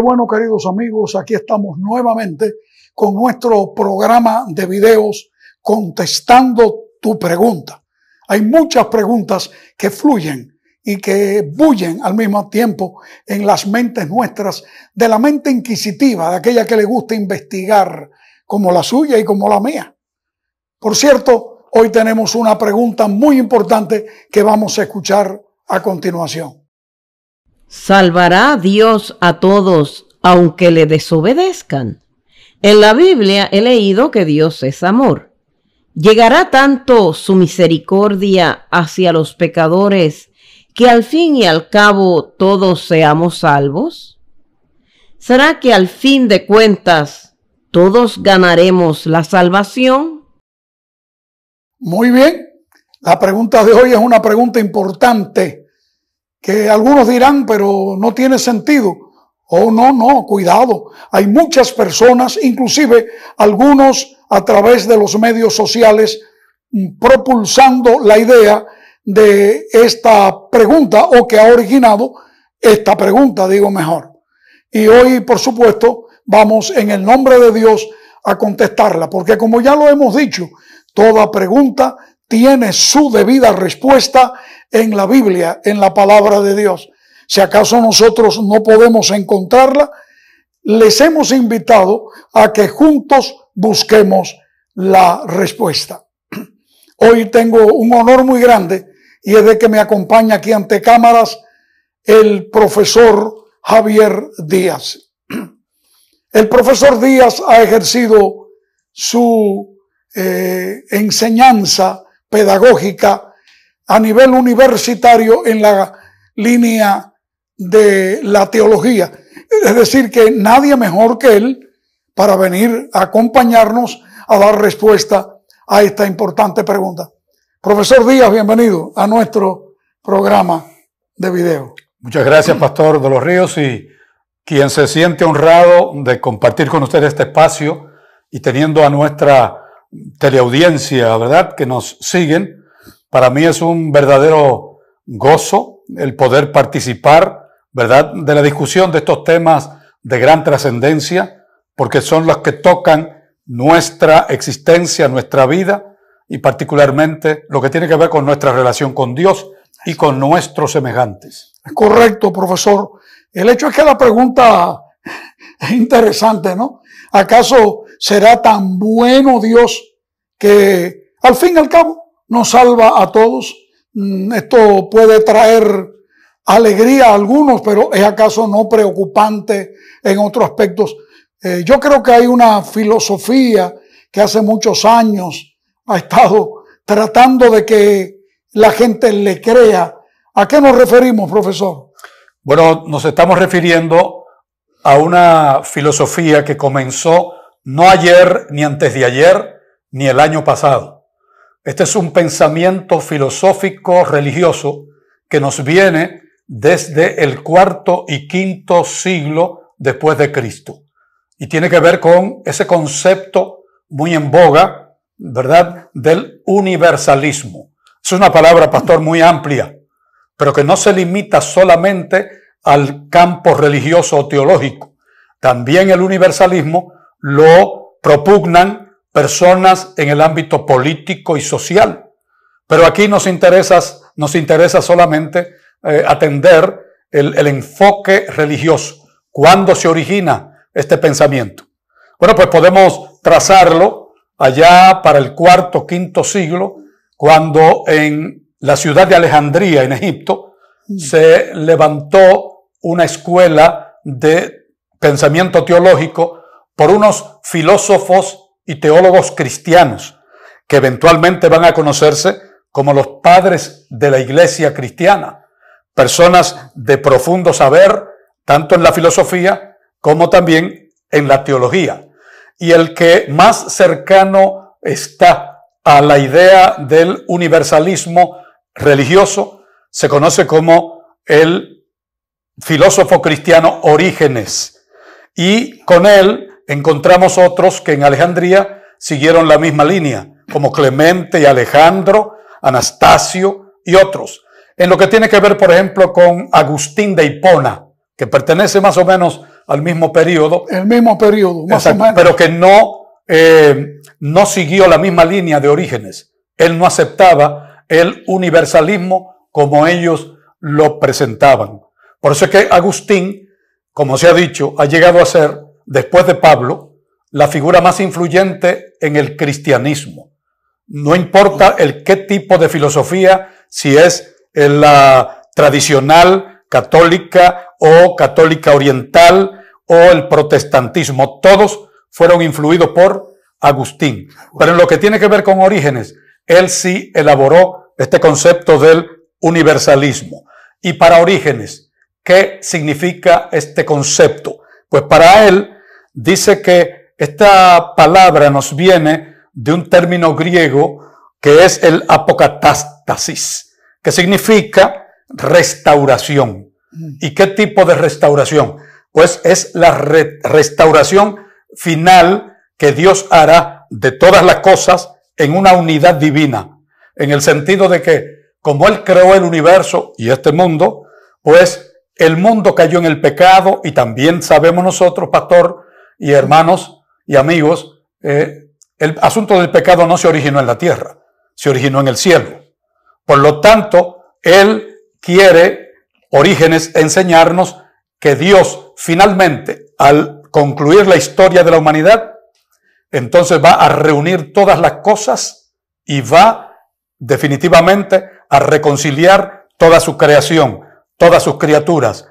Bueno, queridos amigos, aquí estamos nuevamente con nuestro programa de videos contestando tu pregunta. Hay muchas preguntas que fluyen y que bullen al mismo tiempo en las mentes nuestras, de la mente inquisitiva, de aquella que le gusta investigar, como la suya y como la mía. Por cierto, hoy tenemos una pregunta muy importante que vamos a escuchar a continuación. ¿Salvará Dios a todos aunque le desobedezcan? En la Biblia he leído que Dios es amor. ¿Llegará tanto su misericordia hacia los pecadores que al fin y al cabo todos seamos salvos? ¿Será que al fin de cuentas todos ganaremos la salvación? Muy bien, la pregunta de hoy es una pregunta importante que algunos dirán, pero no tiene sentido. Oh, no, no, cuidado. Hay muchas personas, inclusive algunos a través de los medios sociales, mm, propulsando la idea de esta pregunta o que ha originado esta pregunta, digo mejor. Y hoy, por supuesto, vamos en el nombre de Dios a contestarla, porque como ya lo hemos dicho, toda pregunta tiene su debida respuesta en la Biblia, en la palabra de Dios. Si acaso nosotros no podemos encontrarla, les hemos invitado a que juntos busquemos la respuesta. Hoy tengo un honor muy grande y es de que me acompaña aquí ante cámaras el profesor Javier Díaz. El profesor Díaz ha ejercido su eh, enseñanza pedagógica a nivel universitario en la línea de la teología. Es decir, que nadie mejor que él para venir a acompañarnos a dar respuesta a esta importante pregunta. Profesor Díaz, bienvenido a nuestro programa de video. Muchas gracias, Pastor de los Ríos, y quien se siente honrado de compartir con usted este espacio y teniendo a nuestra teleaudiencia, ¿verdad?, que nos siguen. Para mí es un verdadero gozo el poder participar, ¿verdad?, de la discusión de estos temas de gran trascendencia, porque son los que tocan nuestra existencia, nuestra vida y particularmente lo que tiene que ver con nuestra relación con Dios y con nuestros semejantes. Es correcto, profesor. El hecho es que la pregunta es interesante, ¿no? ¿Acaso será tan bueno Dios que al fin y al cabo nos salva a todos. Mm, esto puede traer alegría a algunos, pero es acaso no preocupante en otros aspectos. Eh, yo creo que hay una filosofía que hace muchos años ha estado tratando de que la gente le crea. ¿A qué nos referimos, profesor? Bueno, nos estamos refiriendo a una filosofía que comenzó no ayer ni antes de ayer, ni el año pasado. Este es un pensamiento filosófico religioso que nos viene desde el cuarto y quinto siglo después de Cristo. Y tiene que ver con ese concepto muy en boga, ¿verdad?, del universalismo. Es una palabra, pastor, muy amplia, pero que no se limita solamente al campo religioso o teológico. También el universalismo lo propugnan personas en el ámbito político y social. Pero aquí nos interesa, nos interesa solamente eh, atender el, el enfoque religioso. ¿Cuándo se origina este pensamiento? Bueno, pues podemos trazarlo allá para el cuarto, quinto siglo, cuando en la ciudad de Alejandría, en Egipto, mm. se levantó una escuela de pensamiento teológico por unos filósofos y teólogos cristianos que eventualmente van a conocerse como los padres de la iglesia cristiana, personas de profundo saber, tanto en la filosofía como también en la teología. Y el que más cercano está a la idea del universalismo religioso se conoce como el filósofo cristiano Orígenes. Y con él encontramos otros que en Alejandría siguieron la misma línea, como Clemente y Alejandro, Anastasio y otros. En lo que tiene que ver, por ejemplo, con Agustín de Hipona, que pertenece más o menos al mismo periodo. El mismo periodo, más Exacto, o menos. pero que no, eh, no siguió la misma línea de orígenes. Él no aceptaba el universalismo como ellos lo presentaban. Por eso es que Agustín, como se ha dicho, ha llegado a ser, después de Pablo, la figura más influyente en el cristianismo. No importa el qué tipo de filosofía, si es la tradicional católica o católica oriental o el protestantismo, todos fueron influidos por Agustín. Pero en lo que tiene que ver con orígenes, él sí elaboró este concepto del universalismo. Y para Orígenes, ¿qué significa este concepto? Pues para él dice que esta palabra nos viene de un término griego que es el apocatástasis, que significa restauración. ¿Y qué tipo de restauración? Pues es la re restauración final que Dios hará de todas las cosas en una unidad divina, en el sentido de que como Él creó el universo y este mundo, pues el mundo cayó en el pecado y también sabemos nosotros, pastor y hermanos y amigos, eh, el asunto del pecado no se originó en la tierra, se originó en el cielo. Por lo tanto, Él quiere, Orígenes, enseñarnos que Dios finalmente, al concluir la historia de la humanidad, entonces va a reunir todas las cosas y va definitivamente a reconciliar toda su creación, todas sus criaturas.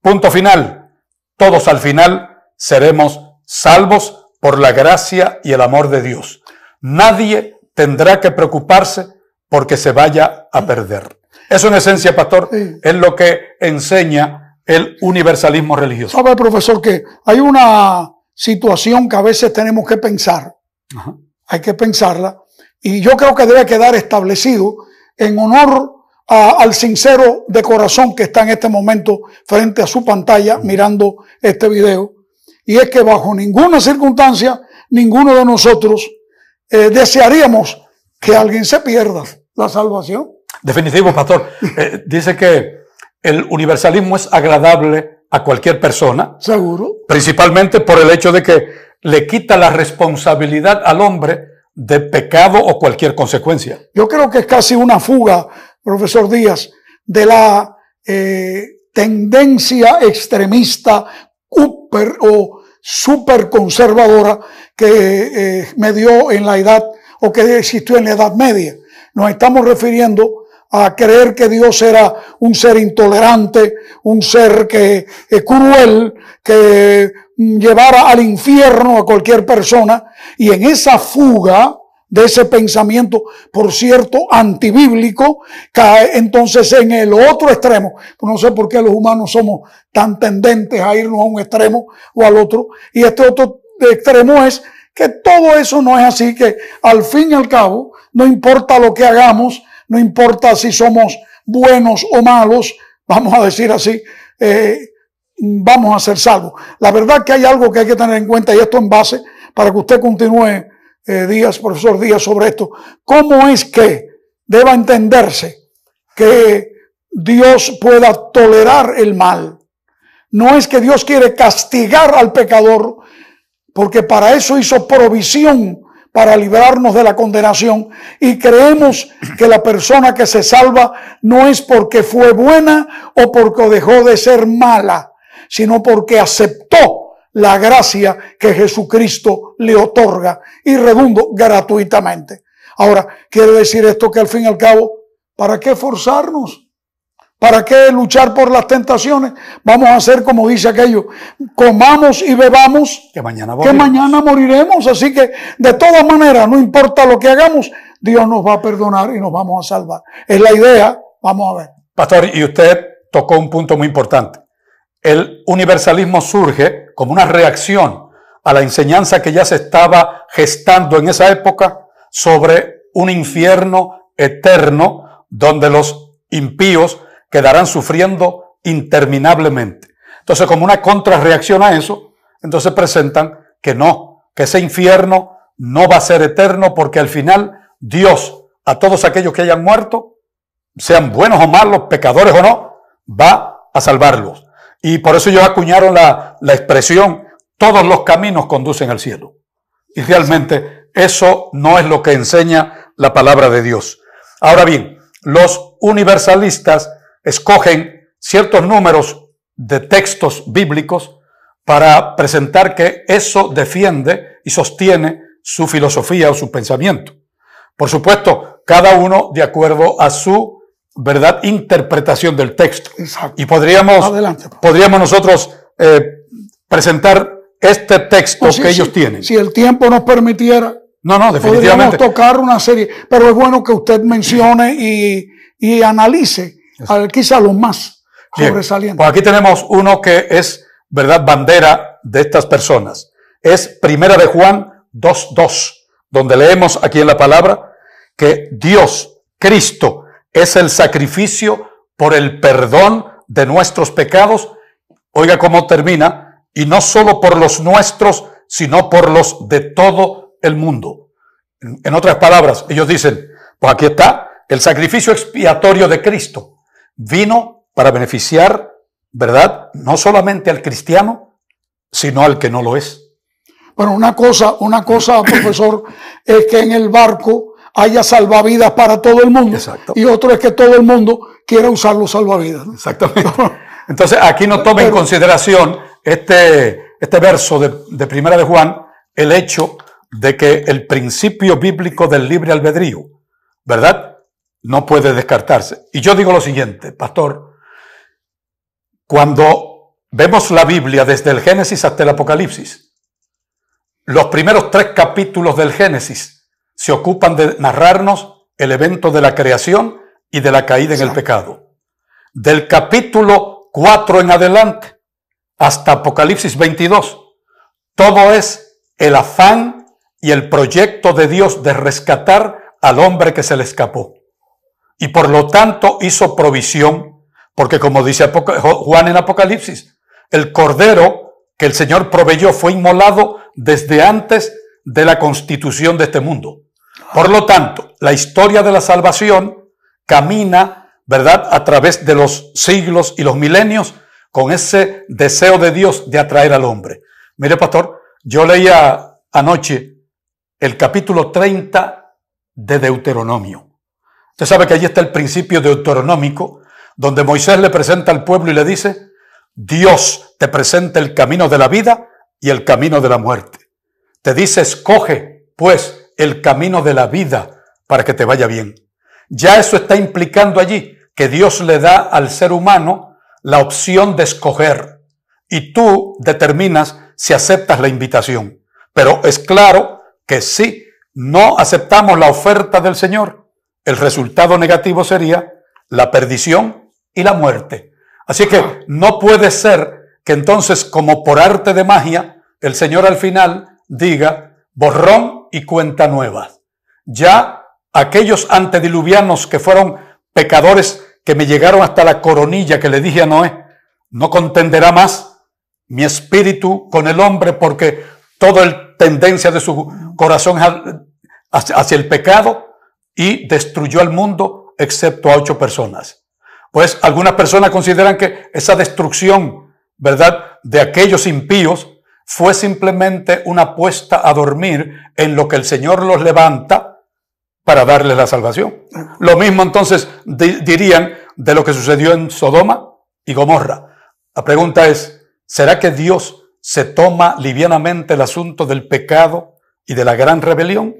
Punto final. Todos al final seremos salvos por la gracia y el amor de Dios. Nadie tendrá que preocuparse porque se vaya a perder. Eso en esencia, pastor, Sí. es lo que enseña el universalismo religioso. Sabe, profesor, que hay una situación que a veces tenemos que pensar. Ajá. Hay que pensarla. Y yo creo que debe quedar establecido en honor a- al sincero de corazón que está en este momento frente a su pantalla mirando este video. Y es que bajo ninguna circunstancia, ninguno de nosotros eh, desearíamos que alguien se pierda la salvación. Definitivo, pastor. Eh, dice que el universalismo es agradable a cualquier persona, Seguro. principalmente por el hecho de que le quita la responsabilidad al hombre de pecado o cualquier consecuencia. Yo creo que es casi una fuga, profesor Díaz, de la eh, tendencia extremista upper o super conservadora que eh, me dio en la edad o que existió en la Edad Media. Nos estamos refiriendo a creer que Dios era un ser intolerante, un ser que eh, cruel, que mm, llevara al infierno a cualquier persona, y en esa fuga de ese pensamiento, por cierto, antibíblico, cae entonces en el otro extremo. No sé por qué los humanos somos tan tendentes a irnos a un extremo o al otro, y este otro extremo es que todo eso no es así, que al fin y al cabo, no importa lo que hagamos, no importa si somos buenos o malos, vamos a decir así, eh, vamos a ser salvos. La verdad que hay algo que hay que tener en cuenta, y esto en base, para que usted continúe, eh, Díaz, profesor Díaz, sobre esto. ¿Cómo es que deba entenderse que Dios pueda tolerar el mal? No es que Dios quiere castigar al pecador, porque para eso hizo provisión para librarnos de la condenación y creemos que la persona que se salva no es porque fue buena o porque dejó de ser mala, sino porque aceptó la gracia que Jesucristo le otorga y redundo gratuitamente. Ahora, quiere decir esto que al fin y al cabo, ¿para qué forzarnos? ¿Para qué luchar por las tentaciones? Vamos a hacer como dice aquello, comamos y bebamos Que mañana que moriremos. mañana moriremos. Así que de todas maneras, no importa lo que hagamos, Dios nos va a perdonar y nos vamos a salvar. Es la idea, vamos a ver. Pastor, y usted tocó un punto muy importante. El universalismo surge como una reacción a la enseñanza que ya se estaba gestando en esa época sobre un infierno eterno donde los impíos quedarán sufriendo interminablemente. Entonces, como una contrarreacción a eso, entonces presentan que no, que ese infierno no va a ser eterno porque al final Dios a todos aquellos que hayan muerto sean buenos o malos, pecadores o no, va a salvarlos. Y por eso ellos acuñaron la, la expresión, todos los caminos conducen al cielo. Y realmente eso no es lo que enseña la palabra de Dios. Ahora bien, los universalistas escogen ciertos números de textos bíblicos para presentar que eso defiende y sostiene su filosofía o su pensamiento. Por supuesto, cada uno de acuerdo a su verdad interpretación del texto. Y podríamos, podríamos nosotros eh, presentar este texto que ellos tienen. Si el tiempo nos permitiera, no, no, definitivamente. Podríamos tocar una serie, pero es bueno que usted mencione y, y analice quizá los más sobresalientes. Pues aquí tenemos uno que es, verdad, bandera de estas personas. Es Primera de Juan 2.2, donde leemos aquí en la palabra que Dios, Cristo, es el sacrificio por el perdón de nuestros pecados. Oiga cómo termina, y no solo por los nuestros, sino por los de todo el mundo. En otras palabras, ellos dicen, pues aquí está, el sacrificio expiatorio de Cristo vino para beneficiar, ¿verdad? No solamente al cristiano, sino al que no lo es. Bueno, una cosa, una cosa, profesor, es que en el barco haya salvavidas para todo el mundo. Exacto. Y otro es que todo el mundo quiera usar los salvavidas. Exactamente. Entonces, aquí no toma en consideración este, este verso de, de Primera de Juan, el hecho de que el principio bíblico del libre albedrío, ¿verdad? No puede descartarse. Y yo digo lo siguiente, pastor, cuando vemos la Biblia desde el Génesis hasta el Apocalipsis, los primeros tres capítulos del Génesis se ocupan de narrarnos el evento de la creación y de la caída en el pecado. Del capítulo 4 en adelante hasta Apocalipsis 22, todo es el afán y el proyecto de Dios de rescatar al hombre que se le escapó. Y por lo tanto hizo provisión, porque como dice Juan en Apocalipsis, el cordero que el Señor proveyó fue inmolado desde antes de la constitución de este mundo. Por lo tanto, la historia de la salvación camina, ¿verdad?, a través de los siglos y los milenios con ese deseo de Dios de atraer al hombre. Mire, pastor, yo leía anoche el capítulo 30 de Deuteronomio. Usted sabe que allí está el principio deuteronómico, donde Moisés le presenta al pueblo y le dice, Dios te presenta el camino de la vida y el camino de la muerte. Te dice, escoge, pues, el camino de la vida para que te vaya bien. Ya eso está implicando allí que Dios le da al ser humano la opción de escoger y tú determinas si aceptas la invitación. Pero es claro que si no aceptamos la oferta del Señor, el resultado negativo sería la perdición y la muerte. Así que no puede ser que entonces, como por arte de magia, el Señor al final diga borrón y cuenta nueva. Ya aquellos antediluvianos que fueron pecadores que me llegaron hasta la coronilla que le dije a Noé, no contenderá más mi espíritu con el hombre porque toda el tendencia de su corazón hacia el pecado y destruyó al mundo excepto a ocho personas. Pues algunas personas consideran que esa destrucción, ¿verdad?, de aquellos impíos fue simplemente una puesta a dormir en lo que el Señor los levanta para darles la salvación. Lo mismo entonces dirían de lo que sucedió en Sodoma y Gomorra. La pregunta es, ¿será que Dios se toma livianamente el asunto del pecado y de la gran rebelión?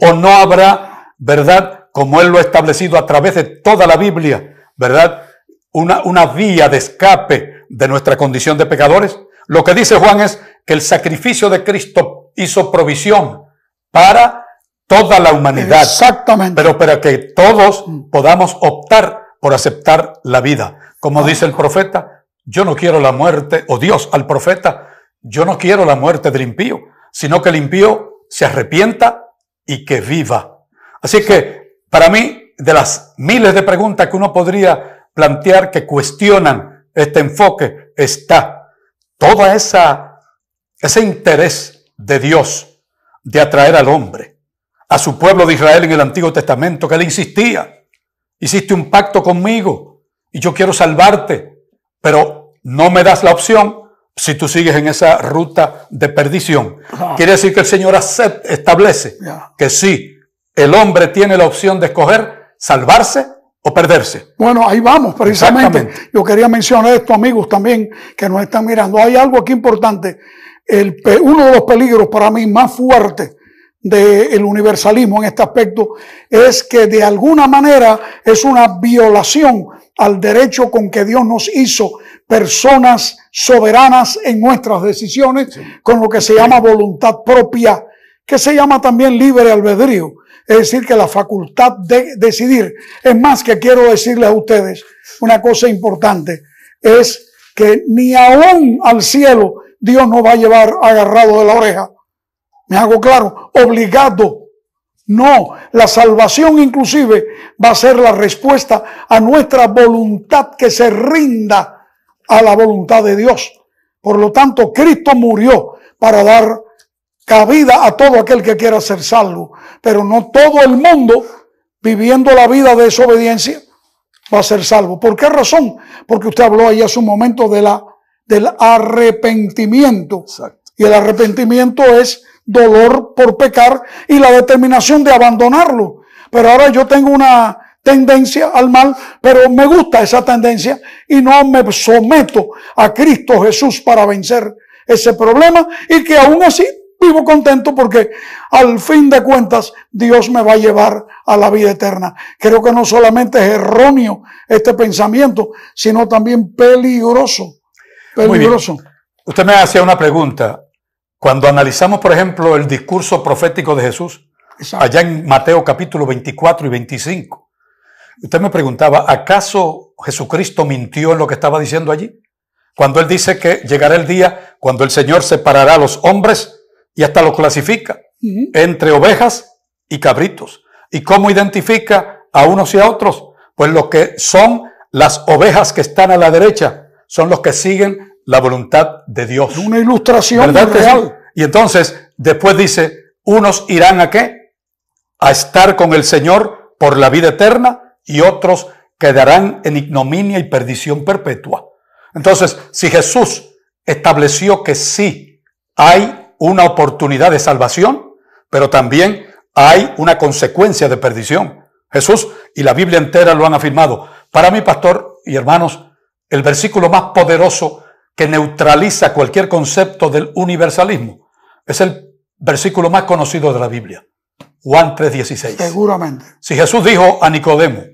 ¿O no habrá, verdad, como Él lo ha establecido a través de toda la Biblia, ¿verdad? Una, una vía de escape de nuestra condición de pecadores. Lo que dice Juan es que el sacrificio de Cristo hizo provisión para toda la humanidad. Exactamente. Pero para que todos podamos optar por aceptar la vida. Como dice el profeta, yo no quiero la muerte, o Dios al profeta, yo no quiero la muerte del impío, sino que el impío se arrepienta y que viva. Así que para mí de las miles de preguntas que uno podría plantear que cuestionan este enfoque está toda esa ese interés de Dios de atraer al hombre, a su pueblo de Israel en el Antiguo Testamento, que le insistía, hiciste un pacto conmigo y yo quiero salvarte, pero no me das la opción si tú sigues en esa ruta de perdición. Quiere decir que el Señor establece que sí, el hombre tiene la opción de escoger salvarse o perderse. Bueno, ahí vamos, precisamente. Yo quería mencionar esto, amigos, también que nos están mirando. Hay algo aquí importante. El, uno de los peligros para mí más fuertes del universalismo en este aspecto es que de alguna manera es una violación al derecho con que Dios nos hizo personas soberanas en nuestras decisiones, con lo que se llama voluntad propia, que se llama también libre albedrío. Es decir, que la facultad de decidir. Es más que quiero decirles a ustedes una cosa importante, es que ni aún al cielo Dios nos va a llevar agarrado de la oreja. Me hago claro, obligado. No, la salvación inclusive va a ser la respuesta a nuestra voluntad que se rinda a la voluntad de Dios. Por lo tanto, Cristo murió para dar cabida a todo aquel que quiera ser salvo. Pero no todo el mundo viviendo la vida de desobediencia va a ser salvo. ¿Por qué razón? Porque usted habló ahí hace un momento de la, del arrepentimiento. Y el arrepentimiento es dolor por pecar y la determinación de abandonarlo. Pero ahora yo tengo una tendencia al mal, pero me gusta esa tendencia y no me someto a Cristo Jesús para vencer ese problema y que aún así vivo contento porque al fin de cuentas Dios me va a llevar a la vida eterna. Creo que no solamente es erróneo este pensamiento, sino también peligroso. Peligroso. Usted me hacía una pregunta. Cuando analizamos, por ejemplo, el discurso profético de Jesús, Exacto. allá en Mateo capítulo 24 y 25, usted me preguntaba, ¿acaso Jesucristo mintió en lo que estaba diciendo allí? Cuando él dice que llegará el día cuando el Señor separará a los hombres y hasta los clasifica entre ovejas y cabritos. ¿Y cómo identifica a unos y a otros? Pues lo que son las ovejas que están a la derecha son los que siguen la voluntad de Dios. Una ilustración real. Y entonces, después dice, unos irán a qué? A estar con el Señor por la vida eterna y otros quedarán en ignominia y perdición perpetua. Entonces, si Jesús estableció que sí hay una oportunidad de salvación, pero también hay una consecuencia de perdición. Jesús y la Biblia entera lo han afirmado. Para mí, pastor y hermanos, el versículo más poderoso que neutraliza cualquier concepto del universalismo es el versículo más conocido de la Biblia, Juan 3:16. Seguramente. Si Jesús dijo a Nicodemo,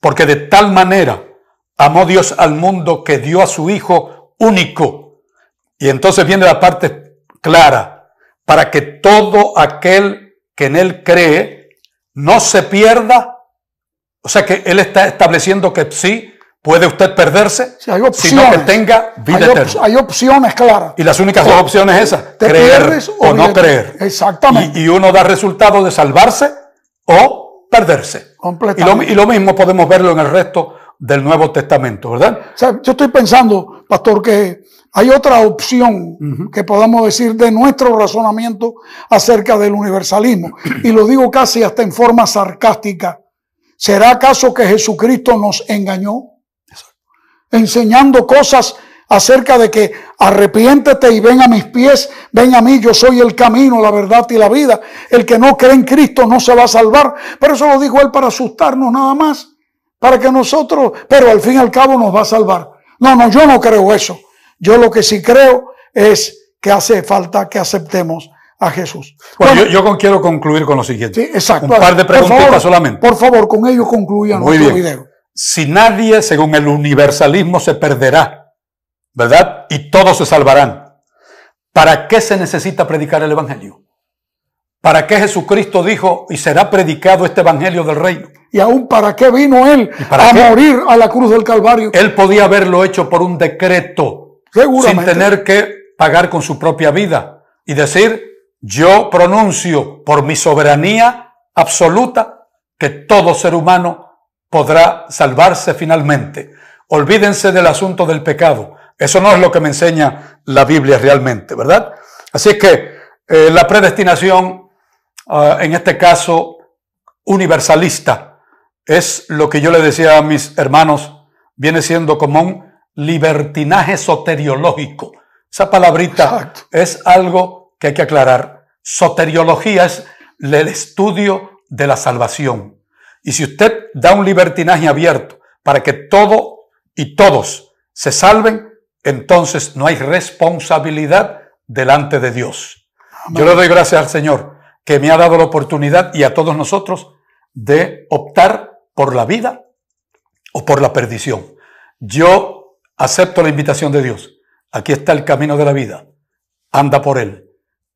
porque de tal manera amó Dios al mundo que dio a su Hijo único. Y entonces viene la parte clara, para que todo aquel que en Él cree no se pierda. O sea que Él está estableciendo que sí, puede usted perderse, Sí, hay sino que tenga vida hay, eterna. hay opciones claras. Y las únicas dos opciones es esa, creer o no creer. Exactamente. Y, y uno da resultado de salvarse o perderse. Y lo, Completamente. y lo mismo podemos verlo en el resto del Nuevo Testamento, ¿verdad? O sea, yo estoy pensando, pastor, que hay otra opción que podamos decir de nuestro razonamiento acerca del universalismo. Y lo digo casi hasta en forma sarcástica. ¿Será acaso que Jesucristo nos engañó? Enseñando cosas acerca de que arrepiéntete y ven a mis pies, ven a mí, yo soy el camino, la verdad y la vida. El que no cree en Cristo no se va a salvar. Pero eso lo dijo él para asustarnos nada más para que nosotros, pero al fin y al cabo nos va a salvar. No, no, yo no creo eso. Yo lo que sí creo es que hace falta que aceptemos a Jesús. Bueno, Bueno, yo, quiero concluir con lo siguiente. sí, exacto. Un par de Por preguntitas favor, solamente. Por favor, con ello concluya Muy nuestro bien. video. Si nadie, según el universalismo, se perderá, ¿verdad? Y todos se salvarán. ¿Para qué se necesita predicar el Evangelio? ¿Para qué Jesucristo dijo y será predicado este Evangelio del reino? Y aún para qué vino él para a qué? morir a la cruz del Calvario. Él podía haberlo hecho por un decreto, sin tener que pagar con su propia vida y decir, yo pronuncio por mi soberanía absoluta que todo ser humano podrá salvarse finalmente. Olvídense del asunto del pecado. Eso no es lo que me enseña la Biblia realmente, ¿verdad? Así que eh, la predestinación, ah, en este caso universalista, es lo que yo le decía a mis hermanos, viene siendo como un libertinaje soteriológico. Esa palabrita Exacto. es algo que hay que aclarar. Soteriología es el estudio de la salvación. Y si usted da un libertinaje abierto para que todo y todos se salven, entonces no hay responsabilidad delante de Dios. Yo le doy gracias al Señor que me ha dado la oportunidad y a todos nosotros de optar por la vida o por la perdición. Yo acepto la invitación de Dios. Aquí está el camino de la vida. Anda por él.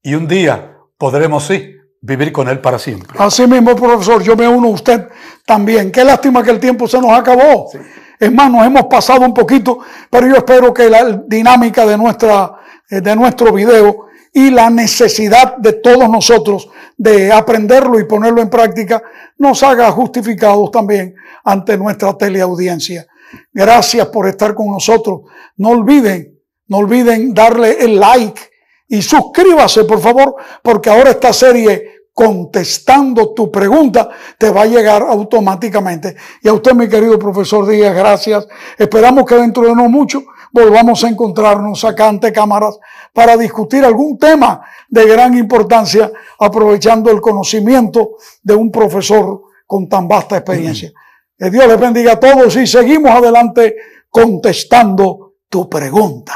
Y un día podremos, sí, vivir con él para siempre. Así mismo, profesor, yo me uno a usted también. Qué lástima que el tiempo se nos acabó. Es más, nos hemos pasado un poquito, pero yo espero que la dinámica de, nuestra, eh, de nuestro video y la necesidad de todos nosotros de aprenderlo y ponerlo en práctica nos haga justificados también ante nuestra teleaudiencia. Gracias por estar con nosotros. No olviden, no olviden darle el like y suscríbase, por favor, porque ahora esta serie contestando tu pregunta te va a llegar automáticamente. Y a usted, mi querido profesor Díaz, gracias. Esperamos que dentro de no mucho volvamos a encontrarnos acá ante cámaras para discutir algún tema de gran importancia, aprovechando el conocimiento de un profesor con tan vasta experiencia. Que Dios les bendiga a todos y seguimos adelante contestando tu pregunta.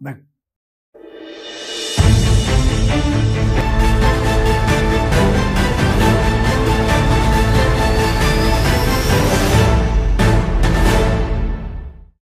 Amén.